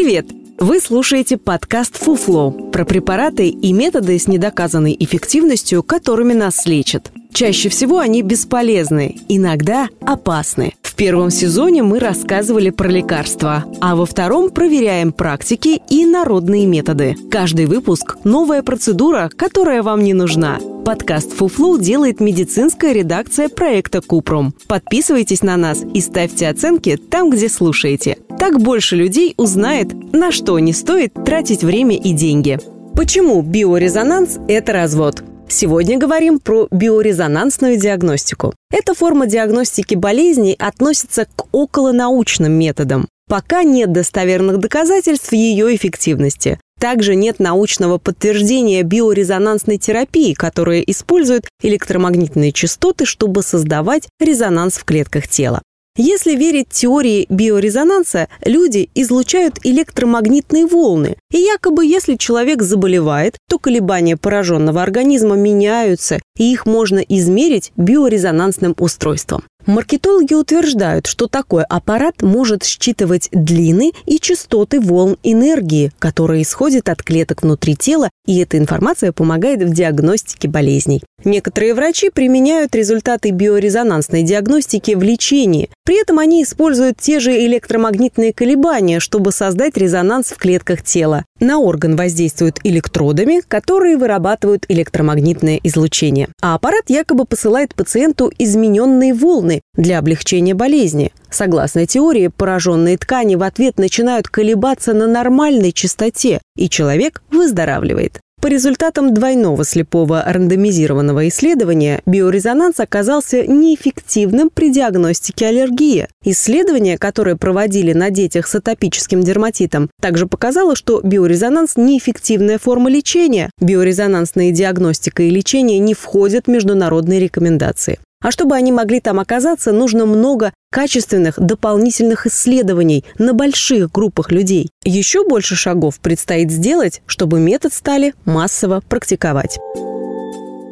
Привет! Вы слушаете подкаст «Фуфло» про препараты и методы с недоказанной эффективностью, которыми нас лечат. Чаще всего они бесполезны, иногда опасны. Первом сезоне мы рассказывали про лекарства, а во втором проверяем практики и народные методы. Каждый выпуск – новая процедура, которая вам не нужна. Подкаст «Фуфлу» делает медицинская редакция проекта «Купрум». Подписывайтесь на нас и ставьте оценки там, где слушаете. Так больше людей узнает, на что не стоит тратить время и деньги. Почему биорезонанс – это развод? Сегодня говорим про биорезонансную диагностику. Эта форма диагностики болезней относится к околонаучным методам. Пока нет достоверных доказательств ее эффективности. Также нет научного подтверждения биорезонансной терапии, которая использует электромагнитные частоты, чтобы создавать резонанс в клетках тела. Если верить теории биорезонанса, люди излучают электромагнитные волны. И якобы если человек заболевает, то колебания пораженного организма меняются, и их можно измерить биорезонансным устройством. Маркетологи утверждают, что такой аппарат может считывать длины и частоты волн энергии, которые исходят от клеток внутри тела, и эта информация помогает в диагностике болезней. Некоторые врачи применяют результаты биорезонансной диагностики в лечении. При этом они используют те же электромагнитные колебания, чтобы создать резонанс в клетках тела. На орган воздействуют электродами, которые вырабатывают электромагнитное излучение. А аппарат якобы посылает пациенту измененные волны, для облегчения болезни. Согласно теории, пораженные ткани в ответ начинают колебаться на нормальной частоте, и человек выздоравливает. По результатам двойного слепого рандомизированного исследования биорезонанс оказался неэффективным при диагностике аллергии. Исследование, которое проводили на детях с атопическим дерматитом, также показало, что биорезонанс – неэффективная форма лечения. Биорезонансная диагностика и лечение не входят в международные рекомендации. А чтобы они могли там оказаться, нужно много качественных дополнительных исследований на больших группах людей. Еще больше шагов предстоит сделать, чтобы метод стали массово практиковать.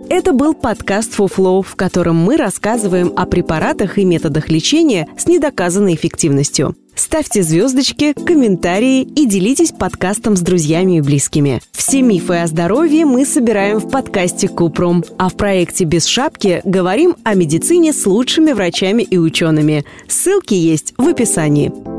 Это был подкаст «Фуфлоу», в котором мы рассказываем о препаратах и методах лечения с недоказанной эффективностью. Ставьте звездочки, комментарии и делитесь подкастом с друзьями и близкими. Все мифы о здоровье мы собираем в подкасте Купром, а в проекте «Без шапки» говорим о медицине с лучшими врачами и учеными. Ссылки есть в описании.